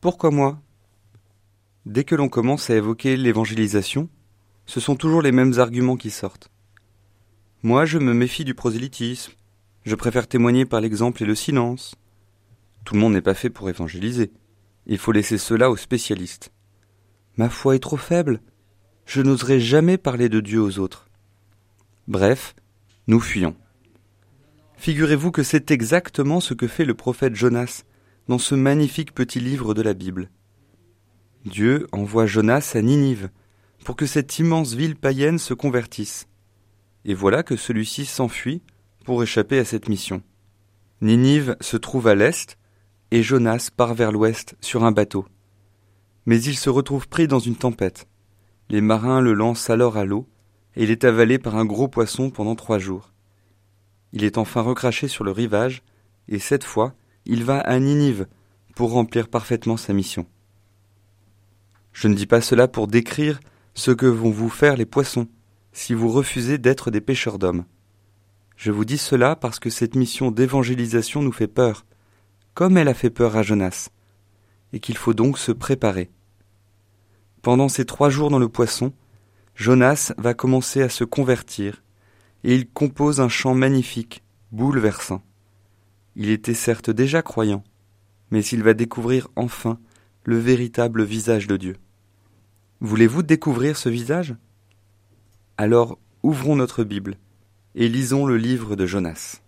Pourquoi moi? Dès que l'on commence à évoquer l'évangélisation, ce sont toujours les mêmes arguments qui sortent. Moi, je me méfie du prosélytisme. Je préfère témoigner par l'exemple et le silence. Tout le monde n'est pas fait pour évangéliser. Il faut laisser cela aux spécialistes. Ma foi est trop faible. Je n'oserai jamais parler de Dieu aux autres. Bref, nous fuyons. Figurez-vous que c'est exactement ce que fait le prophète Jonas dans ce magnifique petit livre de la Bible. Dieu envoie Jonas à Ninive pour que cette immense ville païenne se convertisse. Et voilà que celui-ci s'enfuit pour échapper à cette mission. Ninive se trouve à l'est et Jonas part vers l'ouest sur un bateau. Mais il se retrouve pris dans une tempête. Les marins le lancent alors à l'eau et il est avalé par un gros poisson pendant trois jours. Il est enfin recraché sur le rivage et cette fois il va à Ninive pour remplir parfaitement sa mission. Je ne dis pas cela pour décrire ce que vont vous faire les poissons si vous refusez d'être des pêcheurs d'hommes. Je vous dis cela parce que cette mission d'évangélisation nous fait peur, comme elle a fait peur à Jonas, et qu'il faut donc se préparer. Pendant ces trois jours dans le poisson, Jonas va commencer à se convertir, et il compose un chant magnifique, bouleversant. Il était certes déjà croyant, mais il va découvrir enfin le véritable visage de Dieu. Voulez-vous découvrir ce visage? Alors ouvrons notre Bible et lisons le livre de Jonas.